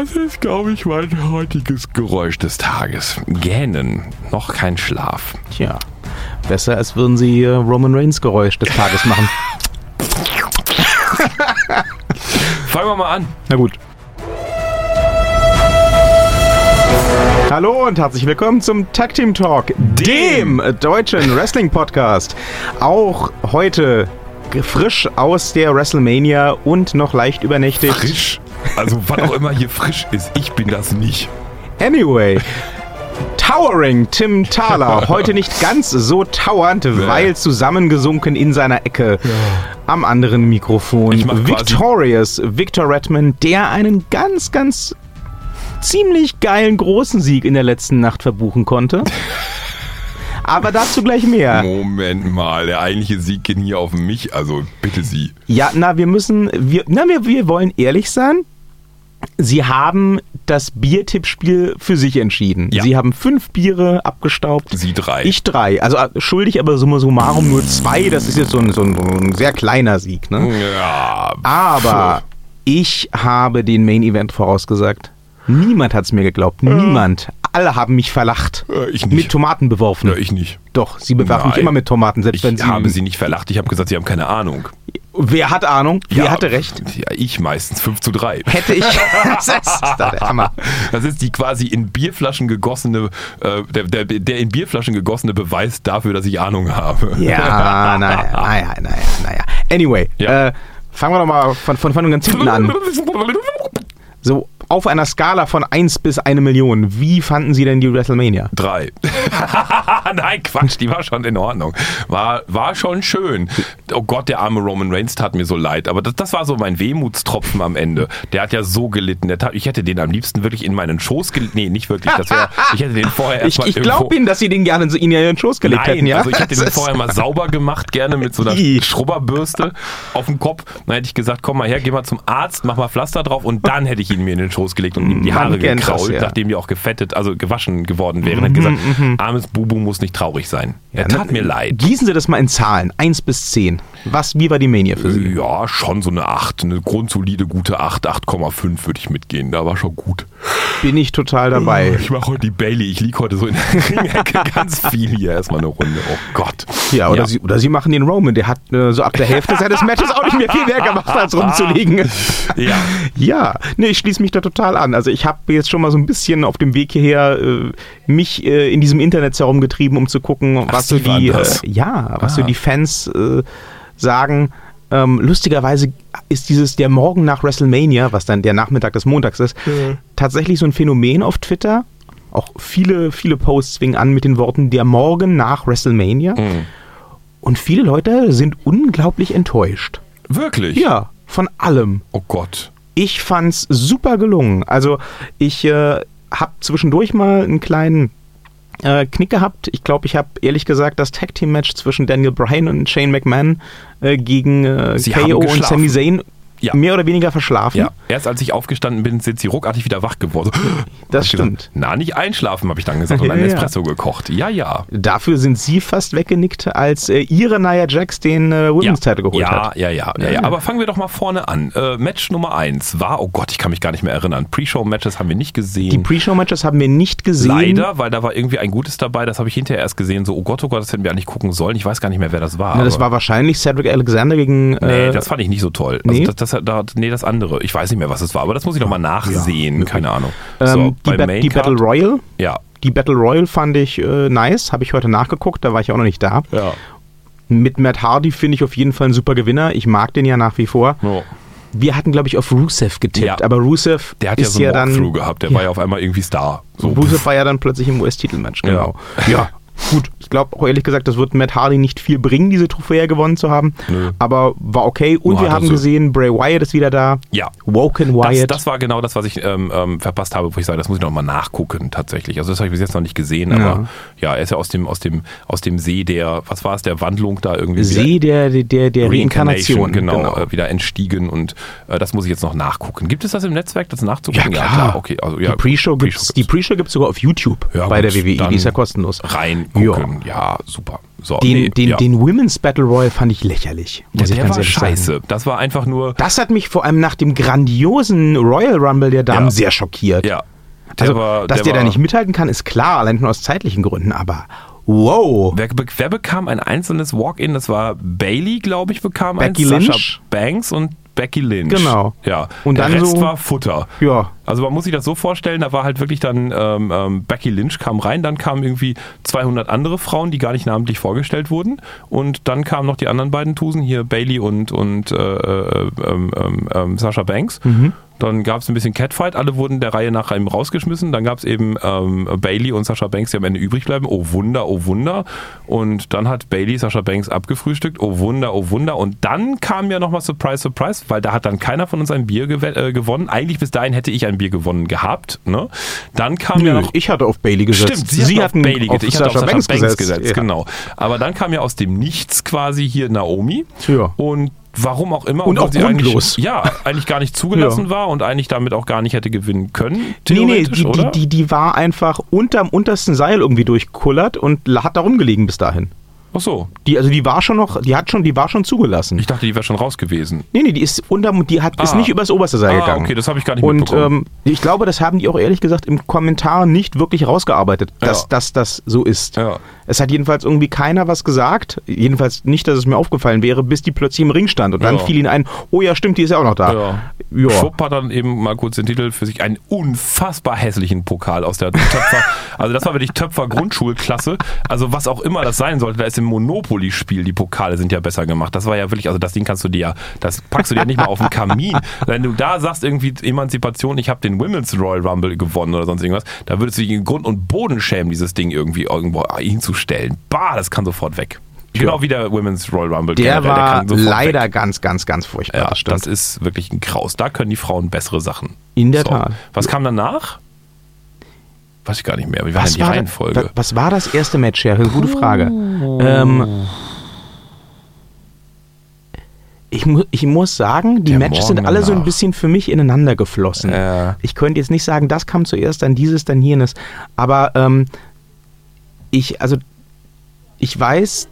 Das ist, glaube ich, mein heutiges Geräusch des Tages. Gähnen. Noch kein Schlaf. Tja, besser als würden sie äh, Roman Reigns Geräusch des Tages machen. Fangen wir mal an. Na gut. Hallo und herzlich willkommen zum Tag Team Talk, dem deutschen Wrestling Podcast. Auch heute frisch aus der WrestleMania und noch leicht übernächtigt. Frisch. Also, was auch immer hier frisch ist, ich bin das nicht. Anyway. Towering Tim Thaler. Heute nicht ganz so towernd, weil zusammengesunken in seiner Ecke. Am anderen Mikrofon. Victorious Victor Redmond, der einen ganz, ganz ziemlich geilen großen Sieg in der letzten Nacht verbuchen konnte. Aber dazu gleich mehr. Moment mal, der eigentliche Sieg ging hier auf mich, also bitte Sie. Ja, na, wir müssen, wir, na, wir, wir wollen ehrlich sein. Sie haben das Biertippspiel für sich entschieden. Ja. Sie haben fünf Biere abgestaubt. Sie drei. Ich drei. Also äh, schuldig, aber summa summarum nur zwei. Das ist jetzt so ein, so ein, so ein sehr kleiner Sieg. Ne? Ja. Aber ich habe den Main Event vorausgesagt. Niemand hat es mir geglaubt. Niemand. Alle haben mich verlacht. Äh, ich nicht. Mit Tomaten beworfen. Ja, ich nicht. Doch, sie bewerfen mich immer mit Tomaten, selbst Ich wenn sie. habe Sie nicht verlacht, ich habe gesagt, Sie haben keine Ahnung. Wer hat Ahnung? Wer Ja, hatte recht? Ja, ich meistens 5 zu 3. Hätte ich. das ist doch der Hammer. Das ist die quasi in Bierflaschen gegossene, äh, der, der, der in Bierflaschen gegossene Beweis dafür, dass ich Ahnung habe. Ja, naja, naja, naja, naja. Anyway, Ja. äh, fangen wir doch mal von, von, von ganz hinten an. So, auf einer Skala von 1 bis 1 Million, wie fanden Sie denn die WrestleMania? Drei. Nein, Quatsch, die war schon in Ordnung. War, war schon schön. Oh Gott, der arme Roman Reigns tat mir so leid. Aber das, das war so mein Wehmutstropfen am Ende. Der hat ja so gelitten. Tat, ich hätte den am liebsten wirklich in meinen Schoß gelegt. Nee, nicht wirklich. Das wär, ich hätte den vorher Ich, erstmal ich glaube Ihnen, dass Sie den gerne in Ihren Schoß gelegt Nein, hätten, ja? also ich hätte Das den vorher mal sauber gemacht, gerne mit so einer. Schrubberbürste auf dem Kopf. Dann hätte ich gesagt, komm mal her, geh mal zum Arzt, mach mal Pflaster drauf und dann hätte ich ihn mir in den Schoß gelegt und ihm die Man Haare kennt das, gekrault, ja. Mhm, nachdem die auch gefettet, also gewaschen geworden wären. Hätte gesagt, armes Bubu muss nicht traurig sein. Er tat mir leid. Gießen Sie das mal in Zahlen, 1 bis 10. Was, wie war die Mania für Sie? Ja, schon so eine 8, eine grundsolide, gute 8, 8,5 würde ich mitgehen. Da war schon gut. Bin ich total dabei. Ich mache heute die Bailey. Ich liege heute so in der Ringecke ganz viel hier. Erstmal eine Runde. Oh Gott. Ja, oder, Sie, oder Sie machen den Roman, der hat äh, so ab der Hälfte seines Matches auch nicht mehr viel mehr gemacht, als rumzulegen. Ja. Ja, nee, ich schließe mich da total an. Also ich habe jetzt schon mal so ein bisschen auf dem Weg hierher äh, mich äh, in diesem Internet herumgetrieben, um zu gucken, was so die, äh, ja, was so Ah. die Fans äh, sagen. Ähm, lustigerweise ist dieses der Morgen nach WrestleMania, was dann der Nachmittag des Montags ist, tatsächlich so ein Phänomen auf Twitter. Auch viele, viele Posts fingen an mit den Worten der Morgen nach WrestleMania. Mhm. Und viele Leute sind unglaublich enttäuscht. Wirklich? Ja, von allem. Oh Gott. Ich fand's super gelungen. Also ich äh, habe zwischendurch mal einen kleinen äh, Knick gehabt. Ich glaube, ich habe ehrlich gesagt das Tag Team Match zwischen Daniel Bryan und Shane McMahon äh, gegen äh, KO und. Sami Zayn Ja. mehr oder weniger verschlafen. Ja, erst als ich aufgestanden bin, sind sie ruckartig wieder wach geworden. Das ich gesagt, stimmt. Na, nicht einschlafen, habe ich dann gesagt und einen. Espresso gekocht. Ja, ja. Dafür sind sie fast weggenickt, als äh, ihre Nia Jax den äh, Women's Title geholt ja, hat. ja, ja, ja, ja. Aber fangen wir doch mal vorne an. Äh, Match Nummer 1 war, oh Gott, ich kann mich gar nicht mehr erinnern. Pre-Show-Matches haben wir nicht Die gesehen. Pre-Show-Matches haben wir nicht gesehen. Leider, weil da war irgendwie ein gutes dabei, das habe ich hinterher erst gesehen. So, oh Gott, oh Gott, das hätten wir eigentlich gucken sollen. Ich weiß gar nicht mehr, wer das war. Na, das war wahrscheinlich Cedric Alexander gegen. Nee, äh, das fand ich nicht so toll. nee? Also das, das, da, nee, das andere. Ich weiß nicht mehr, was es war, aber das muss ich noch mal nachsehen. Keine Ahnung. ähm, die, bei Ba- die Battle Royal. Ja. Die Battle Royal fand ich äh, nice, habe ich heute nachgeguckt, da war ich auch noch nicht da. Ja. Mit Matt Hardy finde ich auf jeden Fall ein super Gewinner. Ich mag den ja nach wie vor. ja. Wir hatten, glaube ich, auf Rusev getippt, Ja. aber Rusev Der hat ja ist so einen ja dann. Gehabt. Der ja. war ja auf einmal irgendwie Star. So. Rusev war ja dann plötzlich im US-Titelmatch, genau. Ja. Gut, ich glaube auch ehrlich gesagt, das wird Matt Hardy nicht viel bringen, diese Trophäe gewonnen zu haben. Nö. Aber war okay. Und War wir haben gesehen, Bray Wyatt ist wieder da. Ja. Woken Das, Wyatt. das war genau das, was ich ähm, ähm, verpasst habe, wo ich sage, das muss ich noch mal nachgucken tatsächlich. Also das habe ich bis jetzt noch nicht gesehen, aber ja, er ist ja aus dem aus dem aus dem See der, was war es, der Wandlung da irgendwie See der, der, der Reinkarnation. genau, Äh, wieder entstiegen und äh, das muss ich jetzt noch nachgucken. Gibt es das im Netzwerk, das nachzugucken? Ja, klar. Okay, also ja, die Pre-Show die Pre-Show gibt's sogar auf YouTube Ja, bei gut, der WWE. Die ist ja kostenlos. rein. Gucken. Ja, super. So, Den, nee, den, ja. den Women's Battle Royal fand ich lächerlich. Ja, der war scheiße. sagen. Das war einfach nur, Das hat mich vor allem nach dem grandiosen Royal Rumble der Damen sehr schockiert. ja. Der also, war, dass der, da war- nicht mithalten kann, ist klar, allein nur aus zeitlichen Gründen, aber wow. Wer, wer bekam ein einzelnes Walk-In? Das war Bailey, glaube ich, bekam Becky eins. Lynch. Banks und Becky Lynch. Genau. Ja. Und Der dann Rest so- war Futter. Ja. Also man muss sich das so vorstellen, da war halt wirklich dann ähm, ähm, Becky Lynch kam rein, dann kamen irgendwie 200 andere Frauen, die gar nicht namentlich vorgestellt wurden und dann kamen noch die anderen beiden Tusen, hier Bailey und, und äh, äh, ähm, ähm, ähm, Sasha Banks. Mhm. Dann gab es ein bisschen Catfight, alle wurden der Reihe nach eben rausgeschmissen. Dann gab es eben ähm, Bailey und Sasha Banks, die am Ende übrig bleiben. Oh Wunder, oh Wunder. Und dann hat Bailey Sasha Banks abgefrühstückt. Oh Wunder, oh Wunder. Und dann kam ja nochmal Surprise, Surprise, weil da hat dann keiner von uns ein Bier gew äh, gewonnen. Eigentlich bis dahin hätte ich ein Bier gewonnen gehabt. Ne? Dann kam ja Nö, noch ich hatte auf Bailey gesetzt. Stimmt, sie, hatten hatten auf Bailey gesetzt. Ich hatte auf Sasha Sasha Banks, Banks, gesetzt. gesetzt, Ja. genau. Aber dann kam ja aus dem Nichts quasi hier Naomi. Ja. Und warum auch immer. Und auch sie grundlos. Eigentlich, ja, eigentlich gar nicht zugelassen war und eigentlich damit auch gar nicht hätte gewinnen können. Nee, nee, die, die, die, die war einfach unterm untersten Seil irgendwie durchkullert und hat da rumgelegen bis dahin. Ach so. Die, also die war schon noch, die hat schon, die war schon zugelassen. Ich dachte, die wäre schon raus gewesen. nee, nee, die ist unterm, die hat, ist Ah. nicht übers oberste Seil Ah, gegangen. okay, das habe ich gar nicht Und mitbekommen. ähm, ich glaube, das haben die auch ehrlich gesagt im Kommentar nicht wirklich rausgearbeitet, dass, Ja. dass das so ist. Ja. Es hat jedenfalls irgendwie keiner was gesagt, jedenfalls nicht, dass es mir aufgefallen wäre, bis die plötzlich im Ring stand. Und dann Ja. fiel ihnen ein, oh ja, stimmt, die ist ja auch noch da. Ja. Schwupp hat dann eben mal kurz den Titel für sich einen unfassbar hässlichen Pokal aus der Töpfer. also das war wirklich Töpfer Grundschulklasse. Also was auch immer das sein sollte, da ist im Monopoly-Spiel, die Pokale sind ja besser gemacht. Das war ja wirklich, also das Ding kannst du dir ja, das packst du dir ja nicht mal auf den Kamin. Wenn du da sagst irgendwie Emanzipation, ich habe den Women's Royal Rumble gewonnen oder sonst irgendwas, da würdest du dich in Grund und Boden schämen, dieses Ding irgendwie irgendwo hinzustellen. Bah, das kann sofort weg. Genau wie der Women's Royal Rumble. Der war sofort leider weg. ganz, ganz, ganz furchtbar. Ja, das das ist wirklich ein Kraus. Da können die Frauen bessere Sachen. In der Tat. Was kam danach? Weiß ich gar nicht mehr. Wie war denn die war, Reihenfolge? wa- was war das erste Match, ja? Gute Frage. Ähm, ich, mu ich muss sagen, die Der Matches sind alle so ein danach. bisschen für mich ineinander geflossen. Ja. Ich könnte jetzt nicht sagen, das kam zuerst, dann dieses, dann jenes. Aber ähm, ich, also, ich weiß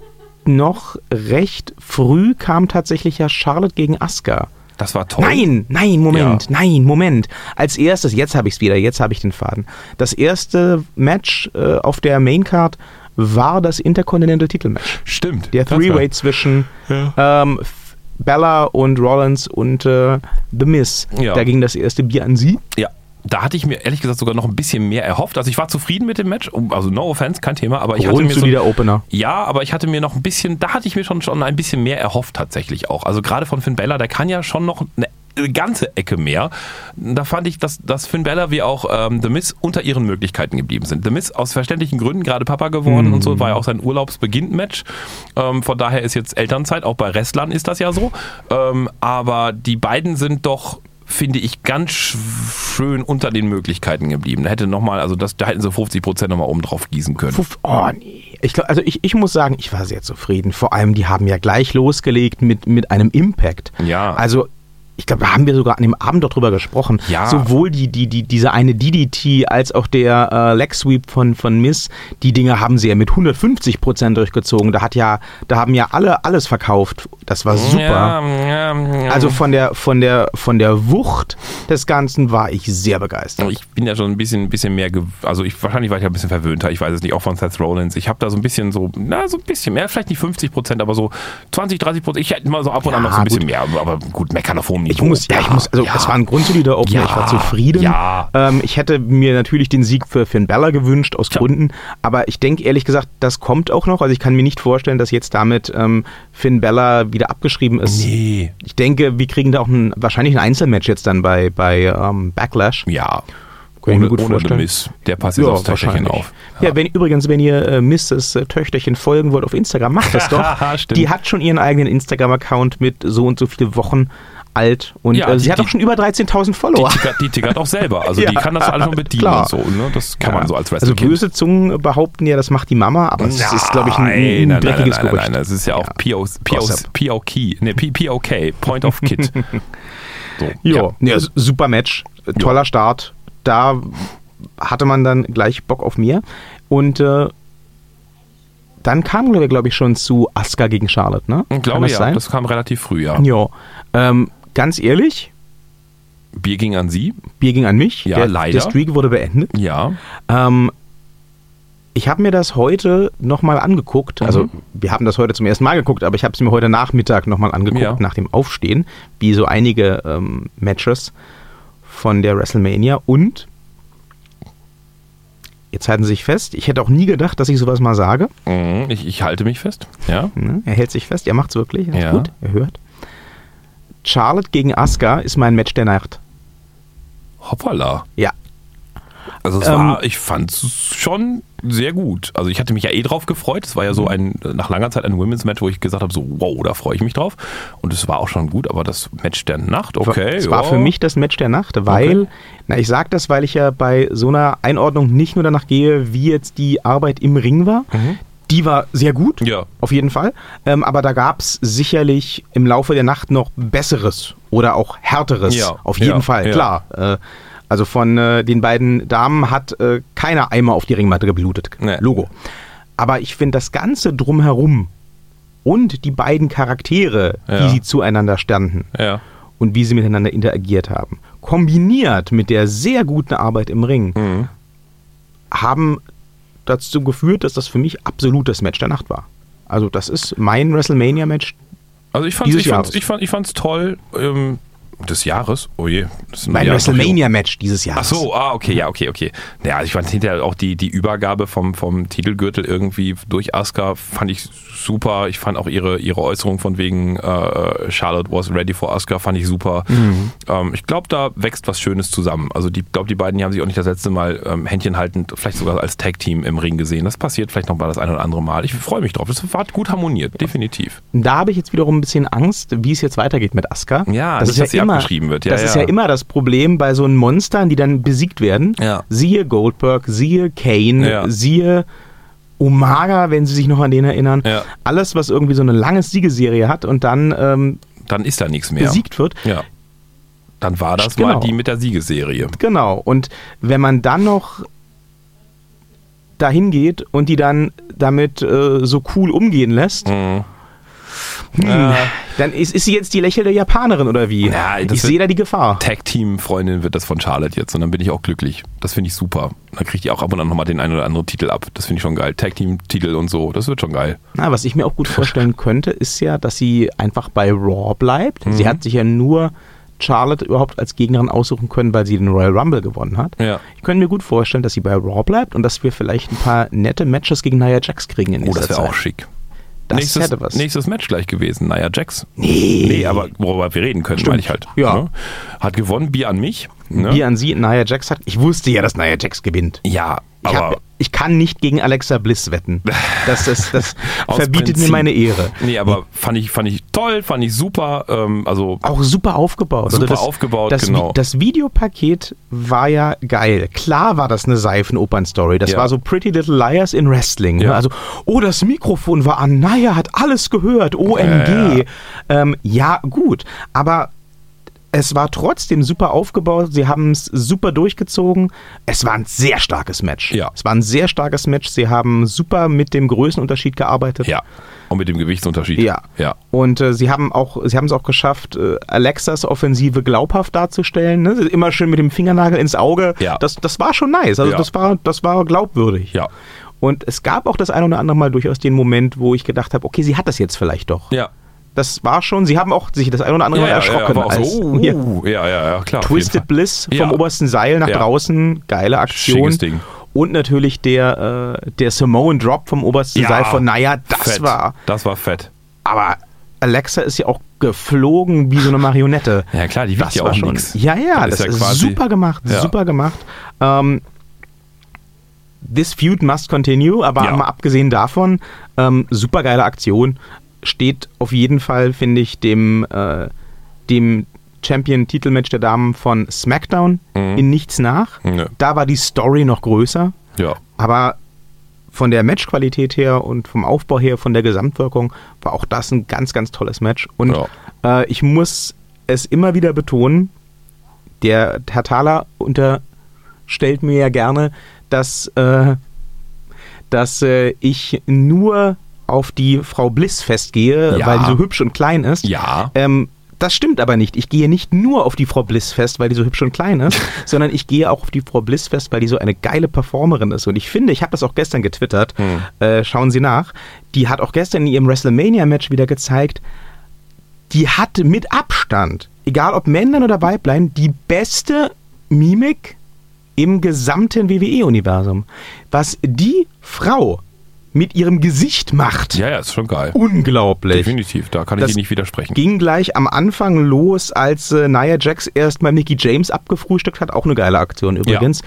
noch recht früh kam tatsächlich ja Charlotte gegen Asuka. Das war toll. Nein, nein, Moment, Ja. nein, Moment. Als erstes, jetzt habe ich es wieder, jetzt habe ich den Faden. Das erste Match äh, auf der Maincard war das Intercontinental Titelmatch. Stimmt. Der Three-Way zwischen ähm, F- Bella und Rollins und äh, The Miz. Ja. Da ging das erste Bier an sie. Ja. Da hatte ich mir ehrlich gesagt sogar noch ein bisschen mehr erhofft. Also ich war zufrieden mit dem Match. Also no offense, kein Thema. Aber ich hatte mir so, Grundsolider Opener. Ja, aber ich hatte mir noch ein bisschen, da hatte ich mir schon, schon ein bisschen mehr erhofft tatsächlich auch. Also gerade von Finn Bella, der kann ja schon noch eine ganze Ecke mehr. Da fand ich, dass, dass Finn Bella wie auch ähm, The Miz unter ihren Möglichkeiten geblieben sind. The Miz aus verständlichen Gründen gerade Papa geworden und so, war ja auch sein Urlaubsbeginn-Match. Ähm, von daher ist jetzt Elternzeit, auch bei Wrestlern ist das ja so. Ähm, aber die beiden sind doch finde ich ganz sch- schön unter den Möglichkeiten geblieben. Da hätte noch mal, also das, da hätten sie 50 Prozent nochmal oben drauf gießen können. Oh nee. Ich glaub, also ich, ich muss sagen, ich war sehr zufrieden. Vor allem, die haben ja gleich losgelegt mit, mit einem Impact. Ja. Also, ich glaube, da haben wir sogar an dem Abend darüber gesprochen. Ja. Sowohl die, die, die, diese eine DDT als auch der äh, Leg Sweep von, von Miss, die Dinge haben sie ja mit 150 Prozent durchgezogen. Da hat ja, da haben ja alle alles verkauft. Das war super. Ja, ja. Also von der, von der, von der Wucht des Ganzen war ich sehr begeistert. Ich bin ja schon ein bisschen, ein bisschen mehr, also ich, wahrscheinlich war ich ja ein bisschen verwöhnter, ich weiß es nicht, auch von Seth Rollins. Ich habe da so ein bisschen so, na, so ein bisschen mehr, vielleicht nicht 50 Prozent, aber so 20, 30 Prozent. Ich hätte mal so ab und an noch so ein bisschen gut. mehr, aber- aber gut, meckern auf hohem Niveau. Ich muss, ja, ich muss, also ja. es war ein grundsolider Opener, Ja, ich war zufrieden. ja. Ähm, ich hätte mir natürlich den Sieg für Finn Bella gewünscht, aus Tja. Gründen, aber ich denke ehrlich gesagt, das kommt auch noch. Also ich kann mir nicht vorstellen, dass jetzt damit ähm, Finn Bella wieder abgeschrieben ist. Nee. Ich denke, wir kriegen da auch ein, wahrscheinlich ein Einzelmatch jetzt dann bei, bei ähm, Backlash. Ja. Kann ich mir Ohne, gut ohne. Miz. Der passt jetzt aufs Töchterchen auf. Ja, wenn, übrigens, wenn ihr äh, Mrs. äh, Töchterchen folgen wollt auf Instagram, macht das doch. Die hat schon ihren eigenen Instagram-Account mit so und so viele Wochen alt und Ja, äh, sie die- hat auch die- schon über 13.000 Die Follower. tickert, die tickert auch selber. Also Ja, die kann das alles schon bedienen klar. und so. Ne? Das kann Ja. man so als Also Wrestling. böse Zungen behaupten ja, das macht die Mama, aber es ist, glaube ich, ein, ein nein, dreckiges nein, nein, Gerücht. Nein, nein, das ist ja auch. POK, ne, POK, Point of Kit. So, Jo, ja. s- super Match, äh, toller Start. Da hatte man dann gleich Bock auf mehr. Und äh, dann kam wir, glaube ich, schon zu Asuka gegen Charlotte, ne? Ich glaube das ja, sein? das kam relativ früh, ja. Ja. Ähm, ganz ehrlich, Bier ging an sie. Bier ging an mich. Ja, der, leider. Der Streak wurde beendet. Ja. Ähm, ich habe mir das heute nochmal angeguckt. Also, Mhm. wir haben das heute zum ersten Mal geguckt, aber ich habe es mir heute Nachmittag nochmal angeguckt, Ja. nach dem Aufstehen, wie so einige ähm, Matches von der WrestleMania. Und jetzt halten Sie sich fest, ich hätte auch nie gedacht, dass ich sowas mal sage. Mhm, Ich, ich halte mich fest. Ja. Ne? Er hält sich fest, er macht's wirklich. Das ist Ja. gut, er hört. Charlotte gegen Asuka ist mein Match der Nacht. Hoppala. Ja. Also es Ähm, war, ich fand es schon sehr gut. Also ich hatte mich ja eh drauf gefreut. Es war ja so Mhm. ein, nach langer Zeit ein Women's Match, wo ich gesagt habe, so wow, da freue ich mich drauf. Und es war auch schon gut, aber das Match der Nacht, okay. Es war ja. für mich das Match der Nacht, weil, Okay. na, ich sage das, weil ich ja bei so einer Einordnung nicht nur danach gehe, wie jetzt die Arbeit im Ring war. Die war sehr gut. Ja. auf jeden Fall. Ähm, aber da gab es sicherlich im Laufe der Nacht noch Besseres oder auch Härteres. Ja, Auf jeden ja, Fall, klar. Äh, also von äh, den beiden Damen hat äh, keiner Eimer auf die Ringmatte geblutet. Nee. Logo. Aber ich finde das Ganze drumherum und die beiden Charaktere, die sie zueinander standen, und wie sie miteinander interagiert haben, kombiniert mit der sehr guten Arbeit im Ring, Mhm. haben dazu geführt, dass das für mich absolut das Match der Nacht war. Also das ist mein WrestleMania-Match. Also ich fand's, Dieses ich fand's, ich fand, ich fand's toll. Ähm, des Jahres? Oh je. Das Mein Jahr- WrestleMania-Match dieses Ach Jahres. so, ah, okay, ja, okay, okay. Ja, also ich fand hinterher auch die, die Übergabe vom, vom Titelgürtel irgendwie durch Asuka fand ich super. Ich fand auch ihre, ihre Äußerung von wegen äh, Charlotte was ready for Asuka fand ich super. Mhm. Ähm, ich glaube, da wächst was Schönes zusammen. Also ich glaube, die beiden die haben sich auch nicht das letzte Mal ähm, Händchen haltend, vielleicht sogar als Tag-Team im Ring gesehen. Das passiert vielleicht noch mal das ein oder andere Mal. Ich freue mich drauf. Das hat gut harmoniert, definitiv. Da habe ich jetzt wiederum ein bisschen Angst, wie es jetzt weitergeht mit Asuka. Ja, das nicht, ist ja immer, abgeschrieben wird. Ja, das ist ja. ja immer das Problem bei so einen Monstern, die dann besiegt werden. Ja. Siehe Goldberg, siehe Kane, Ja. siehe Umaga, wenn Sie sich noch an den erinnern. Ja. Alles, was irgendwie so eine lange Siegeserie hat und dann ähm, Dann ist da nichts mehr. besiegt wird. Ja. Dann war das Genau. mal die mit der Siegesserie. Genau. Und wenn man dann noch dahin geht und die dann damit äh, so cool umgehen lässt, Mhm. Hm, dann ist, ist sie jetzt die lächelnde Japanerin oder wie? Ja, ich sehe da die Gefahr. Tag-Team-Freundin wird das von Charlotte jetzt und dann bin ich auch glücklich. Das finde ich super. Dann kriegt die auch ab und an nochmal den einen oder anderen Titel ab. Das finde ich schon geil. Tag-Team-Titel und so, das wird schon geil. Na, was ich mir auch gut vorstellen könnte, ist ja, dass sie einfach bei Raw bleibt. Mhm. Sie hat sich ja nur Charlotte überhaupt als Gegnerin aussuchen können, weil sie den Royal Rumble gewonnen hat. Ja. Ich könnte mir gut vorstellen, dass sie bei Raw bleibt und dass wir vielleicht ein paar nette Matches gegen Nia Jax kriegen in Oh, nächster das wäre Zeit. auch schick. Das nächstes, hätte was. nächstes Match gleich gewesen. Nia Jax. Nee. Nee, aber worüber wir reden können, Stimmt. meine ich halt. Ja. Ne? Hat gewonnen, Bier an mich. Ne? Wie an sie, Nia Jax hat. Ich wusste ja, dass Nia Jax gewinnt. Ja, Ich, hab, ich kann nicht gegen Alexa Bliss wetten. Das, das, das verbietet Prinzip. mir meine Ehre. Nee, aber fand ich, fand ich toll, fand ich super. Ähm, also Auch super aufgebaut. Super das, aufgebaut, das, genau. Das Videopaket war ja geil. Klar war das eine Seifenopern-Story. Das Ja. war so Pretty Little Liars in Wrestling. Ne? Ja. Also, oh, das Mikrofon war an. Naya hat alles gehört. OMG. Ja, ähm, ja gut. Aber es war trotzdem super aufgebaut. Sie haben es super durchgezogen. Es war ein sehr starkes Match. Ja. Es war ein sehr starkes Match. Sie haben super mit dem Größenunterschied gearbeitet. ja. Und mit dem Gewichtsunterschied. Ja. Ja. Und äh, sie haben auch, sie haben es auch geschafft, äh, Alexas Offensive glaubhaft darzustellen. Ne? Immer schön mit dem Fingernagel ins Auge. Ja. Das, das war schon nice. Also Ja. das war, das war glaubwürdig. Ja. Und es gab auch das ein oder andere Mal durchaus den Moment, wo ich gedacht habe, okay, sie hat das jetzt vielleicht doch. Ja. Das war schon, sie haben auch sich das ein oder andere Mal ja, erschrocken. ja, als, so, uh, ja. ja, ja, klar. Twisted. Bliss vom obersten Seil nach draußen, geile Aktion. Schickes Ding. Und natürlich der, äh, der Samoan Drop vom obersten Seil von Naya, das fett. war Das war fett. aber Alexa ist ja auch geflogen wie so eine Marionette. Ja, klar, die wiegt ja war auch schon. nix. Ja, ja, Das das, ist ist, ja quasi- super gemacht, Ja. super gemacht. Ähm, this feud must continue, aber Ja. mal abgesehen davon, ähm, super geile Aktion. Steht auf jeden Fall, finde ich, dem, äh, dem Champion-Titelmatch der Damen von SmackDown Mhm. in nichts nach. Nö. Da war die Story noch größer. Ja. Aber von der Matchqualität her und vom Aufbau her, von der Gesamtwirkung, war auch das ein ganz, ganz tolles Match. Und äh, ich muss es immer wieder betonen, der Herr Thaler unterstellt mir ja gerne, dass, äh, dass äh, ich nur auf die Frau Bliss festgehe, Ja. weil die so hübsch und klein ist. Ja. Ähm, das stimmt aber nicht. Ich gehe nicht nur auf die Frau Bliss fest, weil die so hübsch und klein ist, sondern ich gehe auch auf die Frau Bliss fest, weil die so eine geile Performerin ist. Und ich finde, ich habe das auch gestern getwittert, äh, schauen Sie nach, die hat auch gestern in ihrem WrestleMania-Match wieder gezeigt, die hat mit Abstand, egal ob Männlein oder Weiblein, die beste Mimik im gesamten WWE-Universum. Was die Frau mit ihrem Gesicht macht, Ja, ja, ist schon geil. unglaublich. Definitiv, da kann ich Das dir nicht widersprechen. Ging gleich am Anfang los, als äh, Nia Jax erstmal Mickey James abgefrühstückt hat. Auch eine geile Aktion übrigens.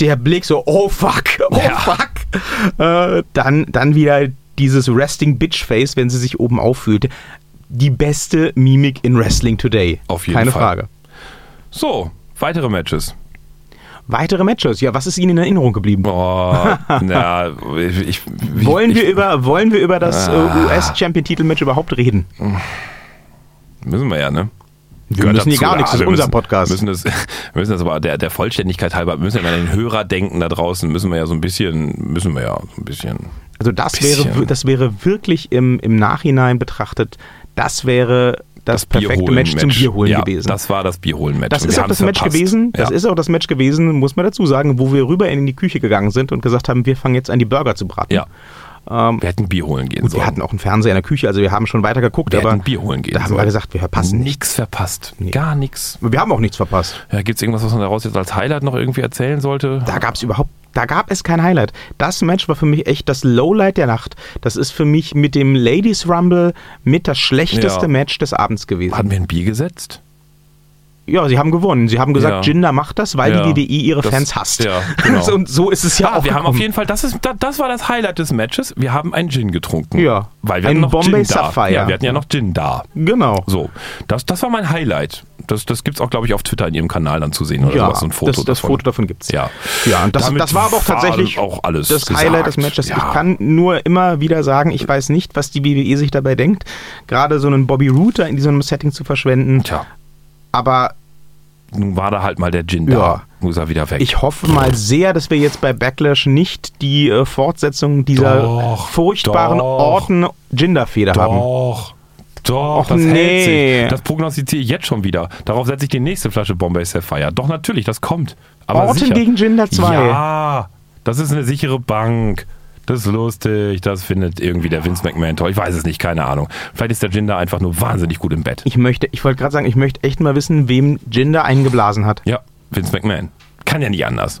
Der Blick so, oh fuck, oh Ja. fuck. Äh, dann, dann wieder dieses Resting Bitch Face, wenn sie sich oben auffühlt. Die beste Mimik in Wrestling Today. Auf jeden Keine Fall. Frage. So, weitere Matches. Weitere Matches. Ja, was ist Ihnen in Erinnerung geblieben? Oh, na, ich, ich, wollen, ich, wir über, wollen wir über das äh, Ah. US-Champion-Titelmatch überhaupt reden? Müssen wir ja, ne? Wir Gehört müssen hier dazu. gar nichts, das ist wir unser Podcast. Müssen das, wir müssen das aber der, der Vollständigkeit halber, wir müssen ja an den Hörer denken da draußen, müssen wir ja so ein bisschen, müssen wir ja so ein bisschen. Also das Bisschen. wäre, das wäre wirklich im, im Nachhinein betrachtet, das wäre das, perfekte Match zum Bierholen ja, gewesen. Das war das Bierholen-Match. Das ist auch das haben's Match verpasst. gewesen. Das ja. ist auch das Match gewesen, muss man dazu sagen, wo wir rüber in die Küche gegangen sind und gesagt haben, wir fangen jetzt an, die Burger zu braten. ja. Ähm, Wir hätten Bier holen gehen gut, sollen. wir hatten auch einen Fernseher in der Küche, also wir haben schon weiter geguckt, wir aber hätten Bier holen gehen da haben sollen. wir gesagt, wir verpassen nichts. Verpasst. Gar nichts. Wir haben auch nichts verpasst. Ja, Gibt es irgendwas, was man daraus jetzt als Highlight noch irgendwie erzählen sollte? Da gab es überhaupt, da gab es kein Highlight. Das Match war für mich echt das Lowlight der Nacht. Das ist für mich mit dem Ladies Rumble mit das schlechteste Ja. Match des Abends gewesen. Hatten wir ein Bier gesetzt? Ja, sie haben gewonnen. Sie haben gesagt, Ja. Jinder macht das, weil Ja. die WWE ihre Das- Fans hasst. ja, genau. Und so ist es ja Ja, auch wir haben auf gekommen. jeden Fall, das, ist, das, das war das Highlight des Matches. Wir haben einen Gin getrunken. Ja. Weil wir Ein hatten noch Bombay Gin da. Sapphire. Ja, wir hatten ja noch Gin da. Genau. So, das, das war mein Highlight. Das, das gibt es auch, glaube ich, auf Twitter in ihrem Kanal dann zu sehen oder Ja, sowas, so ein Foto das, das davon. Foto davon gibt's. Ja. Ja, und das, das war aber auch tatsächlich auch alles das gesagt. Highlight des Matches. Ich kann nur immer wieder sagen, ich weiß nicht, was die WWE sich dabei denkt, gerade so einen Bobby Router in diesem Setting zu verschwenden. Tja, Aber nun war da halt mal der Gin Ja. da. Muss er wieder weg. ich hoffe mal sehr, dass wir jetzt bei Backlash nicht die äh, Fortsetzung dieser Doch, furchtbaren doch. Orten Jinder-Fehde haben. Doch. Doch, Och, das hält nee. sich. Das prognostiziere ich jetzt schon wieder. Darauf setze ich die nächste Flasche Bombay Sapphire. Doch, natürlich, das kommt. Aber Orton sicher. gegen Jinder 2. Ja, das ist eine sichere Bank. Das ist lustig. Das findet irgendwie der Vince McMahon toll. Ich weiß es nicht, keine Ahnung. Vielleicht ist der Jinder einfach nur wahnsinnig gut im Bett. Ich möchte, ich wollte gerade sagen, ich möchte echt mal wissen, wem Jinder eingeblasen hat. Ja, Vince McMahon. Kann ja nicht anders.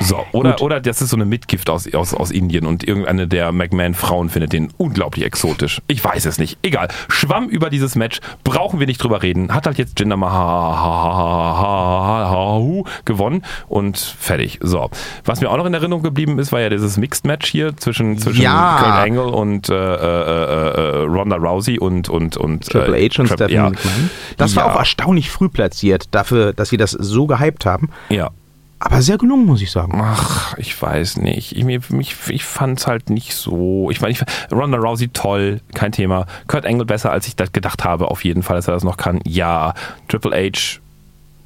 So, oder, Gut. oder das ist so eine Mitgift aus, aus, aus Indien und irgendeine der McMahon-Frauen findet den unglaublich exotisch. Ich weiß es nicht. Egal. Schwamm über dieses Match. Brauchen wir nicht drüber reden. Hat halt jetzt Jinder Mahahu gewonnen und fertig. So. Was mir auch noch in Erinnerung geblieben ist, war ja dieses Mixed-Match hier zwischen, zwischen Ja. Kurt Angle und äh, äh, äh, äh, Ronda Rousey und, und, und Triple äh, H und Stephanie ja. Das war Ja. auch erstaunlich früh platziert, dafür, dass sie das so gehypt haben. Ja. Aber sehr gelungen, muss ich sagen. Ach, ich weiß nicht. Ich, mich, ich fand es halt nicht so. Ich meine, ich, Ronda Rousey toll, kein Thema. Kurt Angle besser, als ich das gedacht habe, auf jeden Fall, dass er das noch kann. Ja, Triple H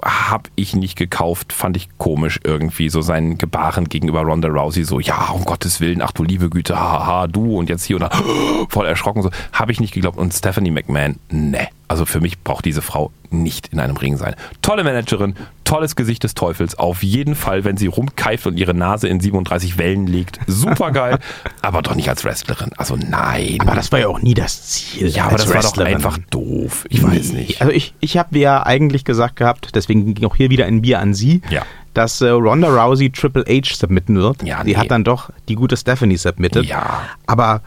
habe ich nicht gekauft, fand ich komisch irgendwie, so sein Gebaren gegenüber Ronda Rousey, so, ja, um Gottes Willen, ach du liebe Güte, haha, du und jetzt hier und da, voll erschrocken, so, habe ich nicht geglaubt. Und Stephanie McMahon, ne, also für mich braucht diese Frau nicht in einem Ring sein. Tolle Managerin, tolles Gesicht des Teufels, auf jeden Fall, wenn sie rumkeift und ihre Nase in 37 Wellen legt, super geil, aber doch nicht als Wrestlerin, also nein. Aber das war ja auch nie das Ziel. ja, aber das war doch Wrestlerin. einfach doof, ich weiß Nee. nicht. Also ich, ich habe ja eigentlich gesagt gehabt, deswegen ging auch hier wieder ein Bier an Sie, Ja. dass äh, Ronda Rousey Triple H submitten wird. Ja, Die nee. hat dann doch die gute Stephanie submitted. Ja. Aber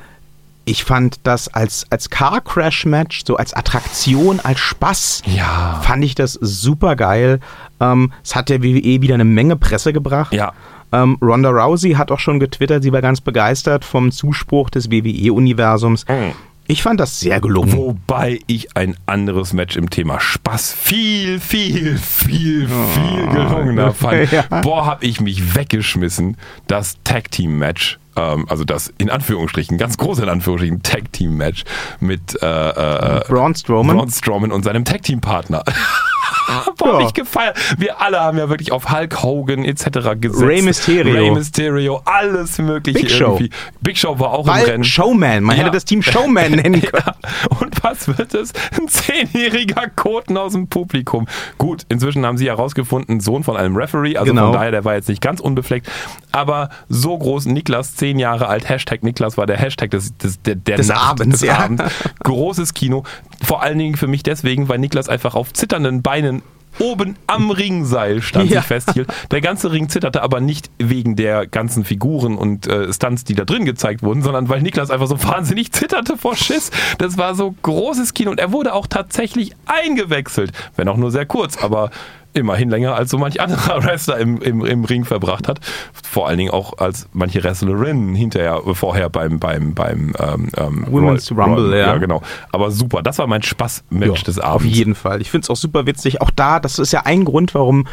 ich fand das als, als Car Crash Match, so als Attraktion, als Spaß, Ja. fand ich das super geil. Ähm, es hat der WWE wieder eine Menge Presse gebracht. Ja. Ähm, Ronda Rousey hat auch schon getwittert, sie war ganz begeistert vom Zuspruch des WWE-Universums. Mhm. Ich fand das sehr gelungen. Wobei ich ein anderes Match im Thema Spaß viel, viel, viel, viel gelungener fand. Ja. Boah, hab ich mich weggeschmissen. Das Tag Team Match, ähm, also das in Anführungsstrichen, ganz groß in Anführungsstrichen Tag Team Match mit äh, äh, Braun Strowman. Braun Strowman und seinem Tag Team Partner. Boah, Ja. ich gefeiert. Wir alle haben ja wirklich auf Hulk Hogan etc. gesetzt. Rey Mysterio. Rey Mysterio, alles mögliche Big Show. irgendwie. Big Show war auch im Weil Rennen. Showman, man Ja. hätte das Team Showman nennen können. Ja. Und was wird es? Ein zehnjähriger Koten aus dem Publikum. Gut, inzwischen haben sie herausgefunden, Sohn von einem Referee, also Genau. von daher, der war jetzt nicht ganz unbefleckt. Aber so groß, Niklas, zehn Jahre alt, Hashtag Niklas war der Hashtag des, des, der, der Des Nacht, Abends, des. Abends. Großes Kino. Vor allen Dingen für mich deswegen, weil Niklas einfach auf zitternden Beinen oben am Ringseil stand, Ja. sich festhielt. Der ganze Ring zitterte aber nicht wegen der ganzen Figuren und äh, Stunts, die da drin gezeigt wurden, sondern weil Niklas einfach so wahnsinnig zitterte vor Schiss. Das war so großes Kino und er wurde auch tatsächlich eingewechselt, wenn auch nur sehr kurz, aber immerhin länger als so manch anderer Wrestler im, im, im Ring verbracht hat. Vor allen Dingen auch als manche Wrestlerinnen hinterher, vorher beim, beim, beim ähm, ähm, Women's Rumble, ja. ja. genau. Aber super, das war mein Spaß-Match Ja, des Auf Abends. jeden Fall. Ich finde es auch super witzig. Auch da, das ist ja ein Grund, warum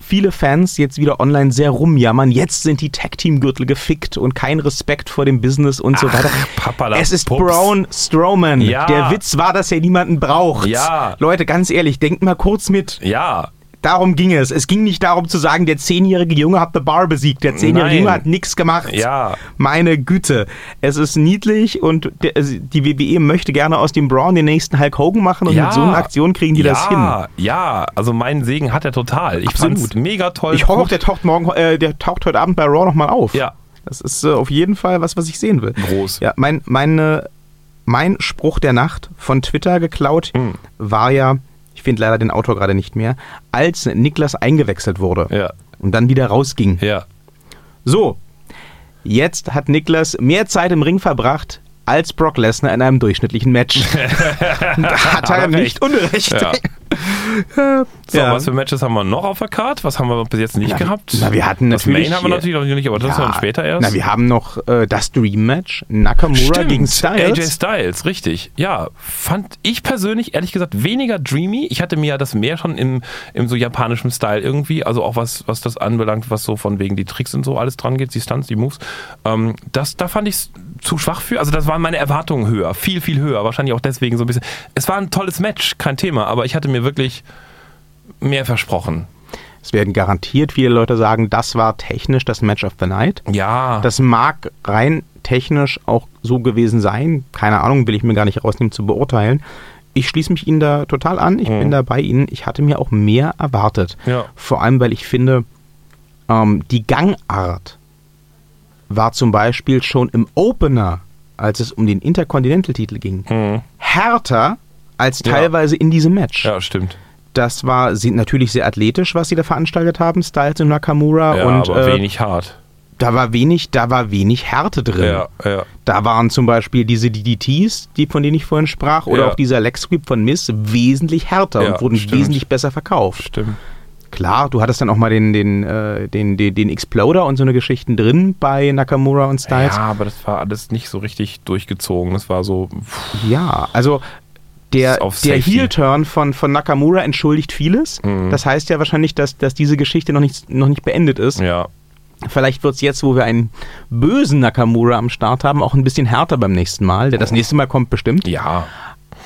viele Fans jetzt wieder online sehr rumjammern. Jetzt sind die Tag-Team-Gürtel gefickt und kein Respekt vor dem Business und so Ach, weiter. Papala es ist Pups. Braun Strowman. Ja. Der Witz war, dass er niemanden braucht. Ja. Leute, ganz ehrlich, denkt mal kurz mit. Ja, Darum ging es. Es ging nicht darum zu sagen, der zehnjährige Junge hat The Bar besiegt. Der zehnjährige. Junge hat nichts gemacht. Ja. Meine Güte. Es ist niedlich und der, also die WWE möchte gerne aus dem Braun den nächsten Hulk Hogan machen und ja. mit so einer Aktion kriegen die ja, das hin. Ja, also meinen Segen hat er total. Ich Absolut. fand's mega toll. Ich hoffe auch, der taucht morgen, äh, der taucht heute Abend bei Raw nochmal auf. Ja. Das ist äh, auf jeden Fall was, was ich sehen will. Groß. Ja, mein, meine, mein Spruch der Nacht von Twitter geklaut Hm. war ja, ich finde leider den Autor gerade nicht mehr, als Niklas eingewechselt wurde Ja. und dann wieder rausging. Ja. So, jetzt hat Niklas mehr Zeit im Ring verbracht als Brock Lesnar in einem durchschnittlichen Match. da hat er nicht recht. unrecht. Ja. So, Ja. was für Matches haben wir noch auf der Card? Was haben wir bis jetzt nicht Na, gehabt? na, wir hatten das natürlich Main haben wir natürlich noch nicht, aber das ist dann später erst. Na, wir haben noch äh, das Dream Match, Nakamura Stimmt, gegen Styles. AJ Styles, richtig. Ja, fand ich persönlich ehrlich gesagt weniger dreamy. Ich hatte mir ja das mehr schon im, im so japanischen Style irgendwie, also auch was, was das anbelangt, was so von wegen die Tricks und so alles dran geht, die Stunts, die Moves. Ähm, das, da fand ich es zu schwach für. Also das waren meine Erwartungen höher, viel, viel höher. Wahrscheinlich auch deswegen so ein bisschen. Es war ein tolles Match, kein Thema, aber ich hatte mir wirklich mehr versprochen. Es werden garantiert viele Leute sagen, das war technisch das Match of the Night. Ja. Das mag rein technisch auch so gewesen sein. Keine Ahnung, will ich mir gar nicht rausnehmen zu beurteilen. Ich schließe mich Ihnen da total an. Ich bin da bei Ihnen. Ich hatte mir auch mehr erwartet. Ja. Vor allem, weil ich finde, ähm, die Gangart war zum Beispiel schon im Opener, als es um den Intercontinental-Titel ging, Mhm. härter als Ja. teilweise in diesem Match. ja, stimmt. Das war sie, natürlich sehr athletisch, was sie da veranstaltet haben, Styles und Nakamura. Ja, und aber äh, wenig hart. da war wenig, da war wenig Härte drin. Ja, ja. Da waren zum Beispiel diese DDTs, die, von denen ich vorhin sprach, oder Ja. auch dieser Leg Sweep von Miss wesentlich härter Ja, und wurden stimmt. wesentlich besser verkauft. Stimmt. Klar, du hattest dann auch mal den, den, äh, den, den, den Exploder und so eine Geschichten drin bei Nakamura und Styles. Ja, aber das war alles nicht so richtig durchgezogen. Das war so. pff, Ja, also der, der. Heel-Turn von, von Nakamura entschuldigt vieles. Mhm. Das heißt ja wahrscheinlich, dass, dass diese Geschichte noch nicht, noch nicht beendet ist. Ja. Vielleicht wird es jetzt, wo wir einen bösen Nakamura am Start haben, auch ein bisschen härter beim nächsten Mal. Der das nächste Mal kommt bestimmt. Ja.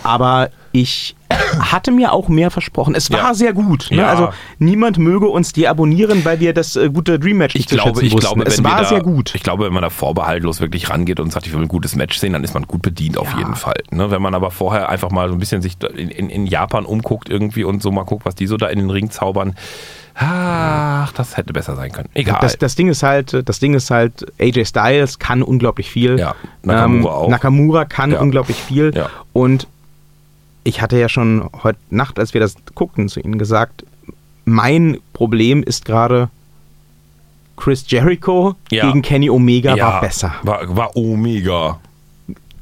Aber ich hatte mir auch mehr versprochen. Es war Ja. sehr gut. Ne? Ja. Also niemand möge uns deabonnieren, weil wir das äh, gute Dream Match Ich glaube, ich wussten. glaube, wenn es war da, sehr gut. Ich glaube, wenn man da vorbehaltlos wirklich rangeht und sagt, ich will ein gutes Match sehen, dann ist man gut bedient auf Ja. jeden Fall. Ne? Wenn man aber vorher einfach mal so ein bisschen sich in, in, in Japan umguckt irgendwie und so mal guckt, was die so da in den Ring zaubern. Ach, das hätte besser sein können. Egal. Das, das Ding ist halt, das Ding ist halt, AJ Styles kann unglaublich viel. Ja, Nakamura auch. Nakamura kann Ja. unglaublich viel. Ja. Und ich hatte ja schon heute Nacht, als wir das guckten, zu Ihnen gesagt, mein Problem ist gerade Chris Jericho Ja. gegen Kenny Omega ja, war besser. War, war Omega.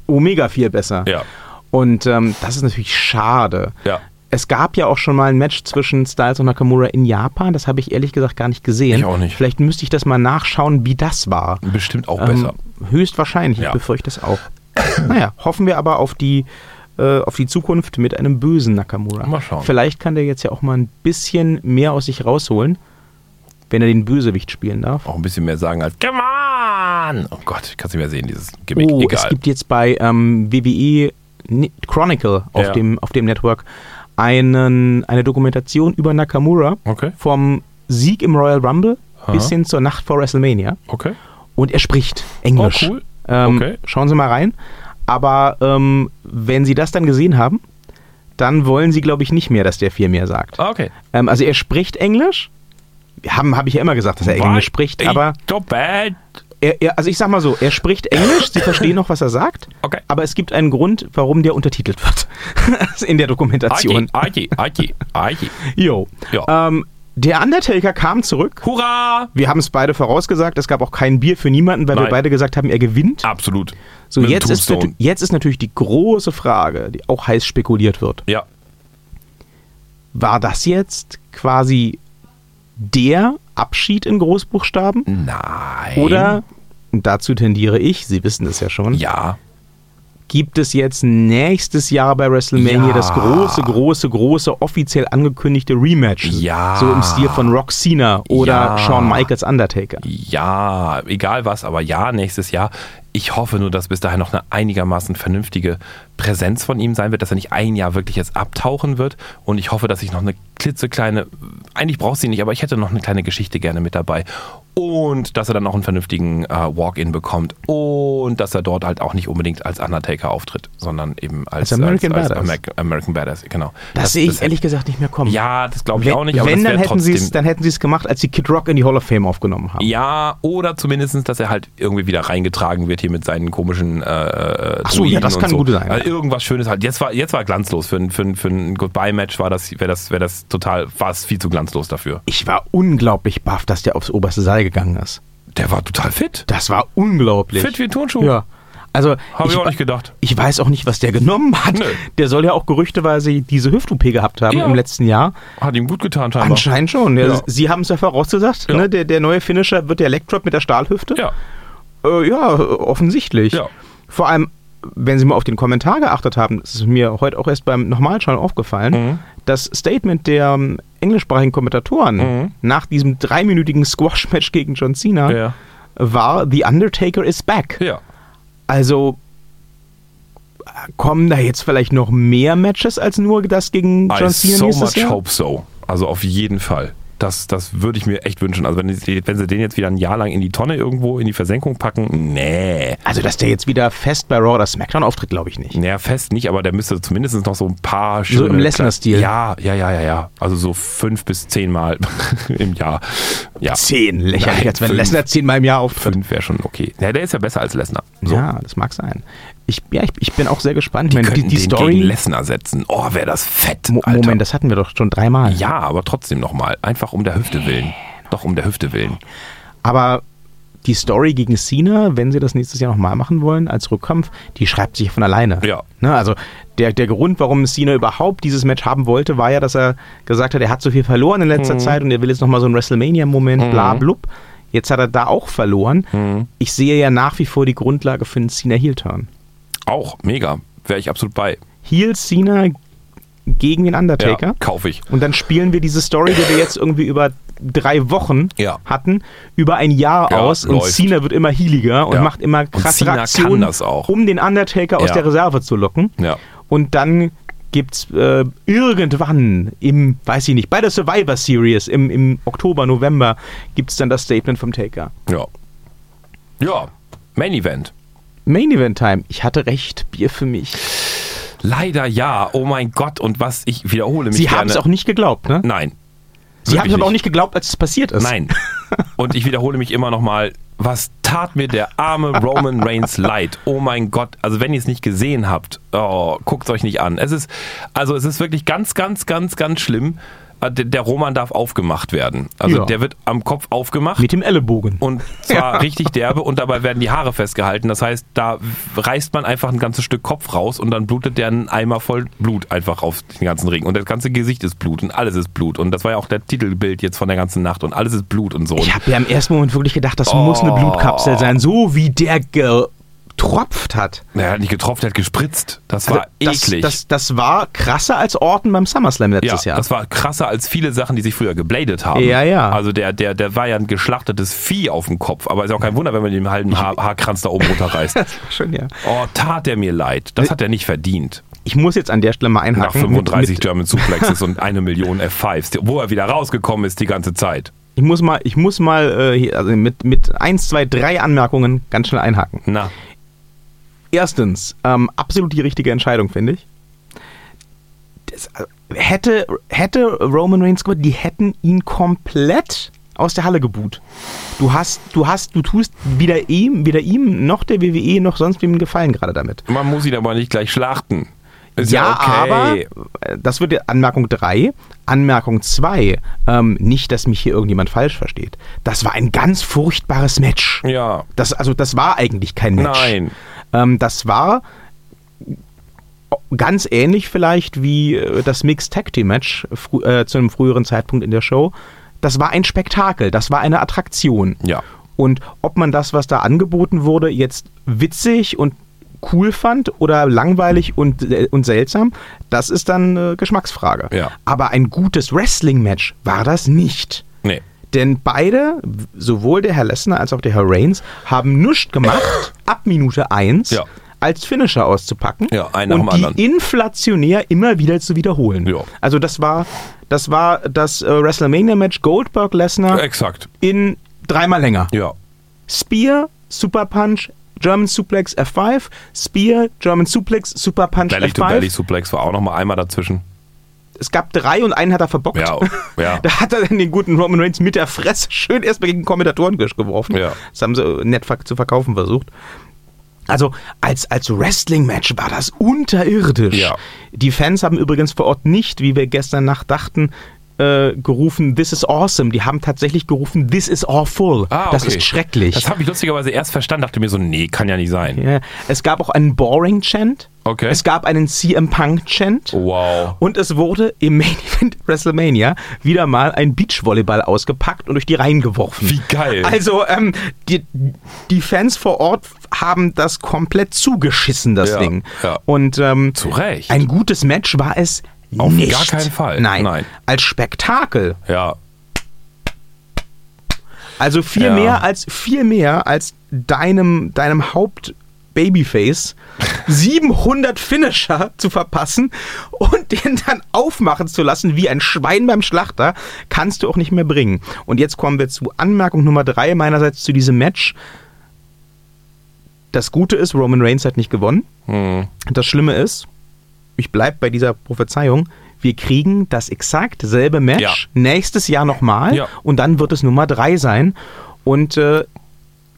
Omega viel besser. Ja. Und ähm, das ist natürlich schade. Ja. Es gab ja auch schon mal ein Match zwischen Styles und Nakamura in Japan. Das habe ich ehrlich gesagt gar nicht gesehen. Ich auch nicht. Vielleicht müsste ich das mal nachschauen, wie das war. Bestimmt auch Ähm, besser. höchstwahrscheinlich, Ja. ich befürchte es auch. naja, hoffen wir aber auf die, äh, auf die Zukunft mit einem bösen Nakamura. Mal schauen. Vielleicht kann der jetzt ja auch mal ein bisschen mehr aus sich rausholen, wenn er den Bösewicht spielen darf. Auch ein bisschen mehr sagen als Come on! Oh Gott, kannst du nicht mehr sehen, dieses Gimmick. Oh, Egal. es gibt jetzt bei ähm, WWE Ni- Chronicle auf, Ja. dem, auf dem Network einen, eine Dokumentation über Nakamura Okay. vom Sieg im Royal Rumble bis hin zur Nacht vor WrestleMania. Okay. Und er spricht Englisch. Oh, cool. Ähm, Okay. Schauen Sie mal rein. Aber ähm, wenn Sie das dann gesehen haben, dann wollen Sie, glaube ich, nicht mehr, dass der viel mehr sagt. Ah, Okay. Ähm, also er spricht Englisch. Haben habe ich ja immer gesagt, dass er Englisch spricht, aber Not bad. er, er, also ich sag mal so, er spricht Englisch, Sie verstehen noch, was er sagt, Okay. aber es gibt einen Grund, warum der untertitelt wird in der Dokumentation. Aji, Aji, Aji. Jo. Ja. Ähm, der Undertaker kam zurück. Hurra! Wir haben es beide vorausgesagt, es gab auch kein Bier für niemanden, weil wir Nein. beide gesagt haben, er gewinnt. Absolut. So, Mit jetzt ist, jetzt ist natürlich die große Frage, die auch heiß spekuliert wird. Ja. War das jetzt quasi der Abschied in Großbuchstaben? Nein. Oder, und dazu tendiere ich, Sie wissen es ja schon, Ja. Gibt es jetzt nächstes Jahr bei WrestleMania Ja. das große, große, große offiziell angekündigte Rematch? Ja. So im Stil von Rock Cena oder Ja. Shawn Michaels Undertaker. Ja, egal was, aber ja, nächstes Jahr. Ich hoffe nur, dass bis dahin noch eine einigermaßen vernünftige Präsenz von ihm sein wird, dass er nicht ein Jahr wirklich jetzt abtauchen wird. Und ich hoffe, dass ich noch eine klitzekleine, eigentlich braucht sie nicht, aber ich hätte noch eine kleine Geschichte gerne mit dabei. Und dass er dann noch einen vernünftigen äh, Walk-In bekommt. Und dass er dort halt auch nicht unbedingt als Undertaker auftritt, sondern eben als, Als American als, Badass. American, American Badass. Genau. Das, sehe ich ehrlich gesagt nicht mehr kommen. Ja, das glaube ich wenn, auch nicht. Aber wenn das dann wär hätten sie es, trotzdem- dann hätten sie es gemacht, als sie Kid Rock in die Hall of Fame aufgenommen haben. Ja, oder zumindest, dass er halt irgendwie wieder reingetragen wird hier mit seinen komischen äh, Ach so, ja, das kann so. gut sein. Also irgendwas Schönes halt. Jetzt war, jetzt war glanzlos. Für, ein- für, für ein Goodbye-Match war das, wäre das, wäre das total, war es viel zu glanzlos dafür. Ich war unglaublich baff, dass der aufs oberste Seil gegangen ist. Der war total fit. Das war unglaublich. Fit wie ein Turnschuh. Ja. Also, Habe ich auch nicht gedacht. Ich weiß auch nicht, was der genommen hat. Nö. Der soll ja auch gerüchteweise diese Hüft-OP gehabt haben Ja. im letzten Jahr. Hat ihm gut getan, scheinbar. Anscheinend schon. Ja. Sie haben es ja vorausgesagt. Ja. Ne? Der, der neue Finisher wird der Leg-Drop mit der Stahlhüfte. Ja. Äh, ja, offensichtlich. Ja. Vor allem, wenn Sie mal auf den Kommentar geachtet haben, das ist mir heute auch erst beim Nochmalschauen aufgefallen, Mhm. das Statement der englischsprachigen Kommentatoren Mhm. nach diesem dreiminütigen Squash-Match gegen John Cena Ja. war The Undertaker is back. Ja. Also kommen da jetzt vielleicht noch mehr Matches als nur das gegen John I Cena so nächstes much Jahr? hope so. Also auf jeden Fall. Das, das würde ich mir echt wünschen. Also wenn, sie- wenn sie den jetzt wieder ein Jahr lang in die Tonne irgendwo in die Versenkung packen, nee. Also, dass der jetzt wieder fest bei Raw oder SmackDown auftritt, glaube ich nicht. Naja, fest nicht, aber der müsste zumindest noch so ein paar So im Lesnar-Stil. Ja, ja, ja, ja, ja. Also so fünf bis zehn Mal im Jahr. Ja. Zehn, lächerlich, Nein, als wenn fünf. Lesnar zehnmal im Jahr auftritt. Fünf wäre schon okay. Ja, der ist ja besser als Lesnar. So. Ja, das mag sein. Ich, ja, ich, ich bin auch sehr gespannt. Die, Ich meine, die, die den gegen Story. Lesnar setzen. Oh, wäre das fett. Mo Alter. Moment, das hatten wir doch schon dreimal. Ja, aber trotzdem nochmal. Einfach um der Hüfte willen. Doch um der Hüfte willen. Aber die Story gegen Cena, wenn sie das nächstes Jahr nochmal machen wollen, als Rückkampf, die schreibt sich von alleine. Ja. Ne, also der, der Grund, warum Cena überhaupt dieses Match haben wollte, war ja, dass er gesagt hat, er hat so viel verloren in Mhm. letzter Zeit und er will jetzt nochmal so einen WrestleMania-Moment, bla blub. Jetzt hat er da auch verloren. Mhm. Ich sehe ja nach wie vor die Grundlage für einen Cena-Heel-Turn. Auch, mega. Wäre ich absolut bei. Heel Cena gegen den Undertaker. Ja, kaufe ich. Und dann spielen wir diese Story, die wir jetzt irgendwie über drei Wochen Ja. hatten, über ein Jahr Ja, aus und läuft. Cena wird immer healiger und macht immer Und krasse Cena kann Aktionen, das auch. um den Undertaker aus der Reserve zu locken. Und dann gibt's äh, irgendwann im, weiß ich nicht, bei der Survivor Series im, im Oktober, November gibt's dann das Statement vom Taker. Ja. Ja. Main Event. Main Event Time. Ich hatte recht, Bier für mich. Leider ja. Oh mein Gott. Und was ich wiederhole mich Sie haben es auch nicht geglaubt, ne? Nein. Sie haben es aber auch nicht geglaubt, als es passiert ist. Nein. Und ich wiederhole mich immer noch mal, was tat mir der arme Roman Reigns leid? Oh mein Gott, also wenn ihr es nicht gesehen habt, oh, guckt es euch nicht an. Es ist also es ist wirklich ganz ganz ganz ganz schlimm. Äh, Der Roman darf aufgemacht werden. Also Ja. der wird am Kopf aufgemacht. Mit dem Ellenbogen. und zwar richtig derbe und dabei werden die Haare festgehalten. Das heißt, da reißt man einfach ein ganzes Stück Kopf raus und dann blutet der einen Eimer voll Blut einfach auf den ganzen Ring. Und das ganze Gesicht ist Blut und alles ist Blut. Und das war ja auch der Titelbild jetzt von der ganzen Nacht und alles ist Blut und so. Ich habe ja im ersten Moment wirklich gedacht, das muss eine Oh. Blutkapsel sein, so wie der getropft hat. Er hat nicht getroffen, er hat gespritzt. Das war Also das, eklig. Das, das war krasser als Orton beim SummerSlam ja, letztes Jahr. das war krasser als viele Sachen, die sich früher gebladet haben. Ja, ja. Also der, der, der war ja ein geschlachtetes Vieh auf dem Kopf. Aber ist ja auch kein Wunder, wenn man den halben Haar, Haarkranz da oben runterreißt. Das war schön, ja. Oh, tat er mir leid. Das hat er nicht verdient. ich muss jetzt an der Stelle mal Nach einhaken. 35 mit, mit, German Suplexes und eine Million F5s, wo er wieder rausgekommen ist die ganze Zeit. ich muss mal, ich muss mal äh, also mit, mit eins, zwei, drei Anmerkungen ganz schnell einhaken. Na, Erstens, ähm, absolut die richtige Entscheidung, finde ich. Das, äh, hätte, hätte Roman Reigns gewonnen, die hätten ihn komplett aus der Halle gebuht. Du hast, du hast, du tust weder ihm, weder ihm noch der WWE noch sonst wem Gefallen gerade damit. man muss ihn aber nicht gleich schlachten. Ist ja, ja, okay. aber äh, das wird ja Anmerkung 3. Anmerkung 2, ähm, nicht, dass mich hier irgendjemand falsch versteht. Das war ein ganz furchtbares Match. Ja. Das, also das war eigentlich kein Match. Nein. Ähm, das war ganz ähnlich vielleicht wie äh, das Mixed Tag Team Match äh, zu einem früheren Zeitpunkt in der Show. Das war ein Spektakel, das war eine Attraktion. Ja. Und ob man das, was da angeboten wurde, jetzt witzig und cool fand oder langweilig und, äh, und seltsam, das ist dann äh, Geschmacksfrage. Ja. Aber ein gutes Wrestling-Match war das nicht. Nee. Denn beide, sowohl der Herr Lesnar als auch der Herr Reigns, haben nichts gemacht, ab Minute 1 Ja. als Finisher auszupacken Ja, und die anderen. inflationär immer wieder zu wiederholen. Ja. Also das war das, war das äh, WrestleMania-Match Goldberg-Lesnar Exakt. in dreimal länger. Ja. Spear, Super Punch, German Suplex F5, Spear, German Suplex, Super Punch Belly to F5. Belly Suplex war auch noch mal einmal dazwischen. Es gab drei und einen hat er verbockt. Ja, ja. Da hat er dann den guten Roman Reigns mit der Fresse schön erstmal gegen den Kommentatorentisch geworfen. Ja. Das haben sie äh, nett zu verkaufen versucht. Also als, als Wrestling-Match war das unterirdisch. Ja. Die Fans haben übrigens vor Ort nicht, wie wir gestern Nacht dachten, äh, gerufen, this is awesome. Die haben tatsächlich gerufen, this is awful. Ah, Das okay. ist schrecklich. Das habe ich lustigerweise erst verstanden, dachte mir so, nee, kann ja nicht sein. Ja, es gab auch einen Boring-Chant. Okay. Es gab einen CM Punk-Chant. Wow. Und es wurde im Main Event WrestleMania wieder mal ein Beachvolleyball ausgepackt und durch die Reihen geworfen. Wie geil. Also, ähm, die, die Fans vor Ort haben das komplett zugeschissen, das Ja, Ding. ja. Und ähm, Zu Recht. ein gutes Match war es Auf nicht. gar keinen Fall. Nein. Nein. Als Spektakel. Ja. Also viel Ja. mehr als viel mehr als deinem deinem Haupt Babyface 700 Finisher zu verpassen und den dann aufmachen zu lassen wie ein Schwein beim Schlachter, kannst du auch nicht mehr bringen. Und jetzt kommen wir zu Anmerkung Nummer drei meinerseits zu diesem Match. Das Gute ist, Roman Reigns hat nicht gewonnen. Hm. Das Schlimme ist, ich bleibe bei dieser Prophezeiung, wir kriegen das exakt selbe Match Ja. nächstes Jahr nochmal Ja. und dann wird es Nummer drei sein. Und äh,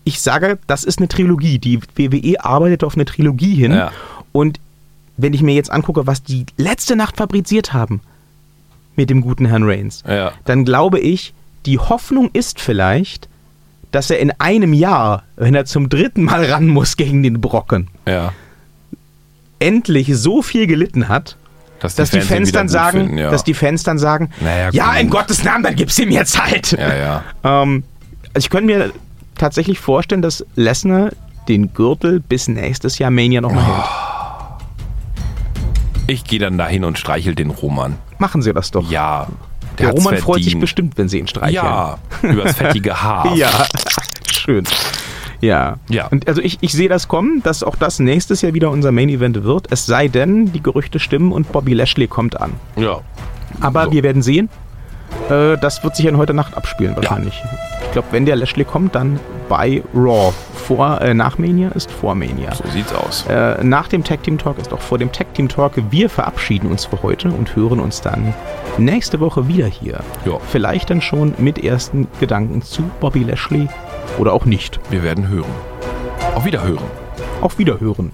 ich sage, das ist eine Trilogie. Die WWE arbeitet auf eine Trilogie hin. Ja. Und wenn ich mir jetzt angucke, was die letzte Nacht fabriziert haben mit dem guten Herrn Reigns, dann glaube ich, die Hoffnung ist vielleicht, dass er in einem Jahr, wenn er zum dritten Mal ran muss gegen den Brocken, Ja. Endlich so viel gelitten hat, Dass dass die ihn Fans wieder dann gut sagen, finden, ja. dass die Fans dann sagen, Naja, ja, in Gottes Namen, dann gib's ihm jetzt halt. ja, ja. Ähm, also ich könnte mir tatsächlich vorstellen, dass Lesnar den Gürtel bis nächstes Jahr Mania noch mal Oh. hält. Ich gehe dann dahin und streichel den Roman. Machen Sie das doch. Ja. Der hat's Roman freut sich verdient. bestimmt, wenn Sie ihn streicheln. Ja, übers fettige Haar. Ja, schön. Ja. Ja. Und also ich, ich sehe das kommen, dass auch das nächstes Jahr wieder unser Main Event wird. Es sei denn, die Gerüchte stimmen und Bobby Lashley kommt an. Ja. Aber So. wir werden sehen. Äh, das wird sich dann heute Nacht abspielen wahrscheinlich. Ich glaube, wenn der Lashley kommt, dann bei Raw. Vor, äh, nach Mania ist vor Mania. So sieht's aus. Äh, nach dem Tag Team Talk ist auch vor dem Tag Team Talk. Wir verabschieden uns für heute und hören uns dann nächste Woche wieder hier. Ja. Vielleicht dann schon mit ersten Gedanken zu Bobby Lashley oder auch nicht. Wir werden hören. Auf Wiederhören. Auf Wiederhören.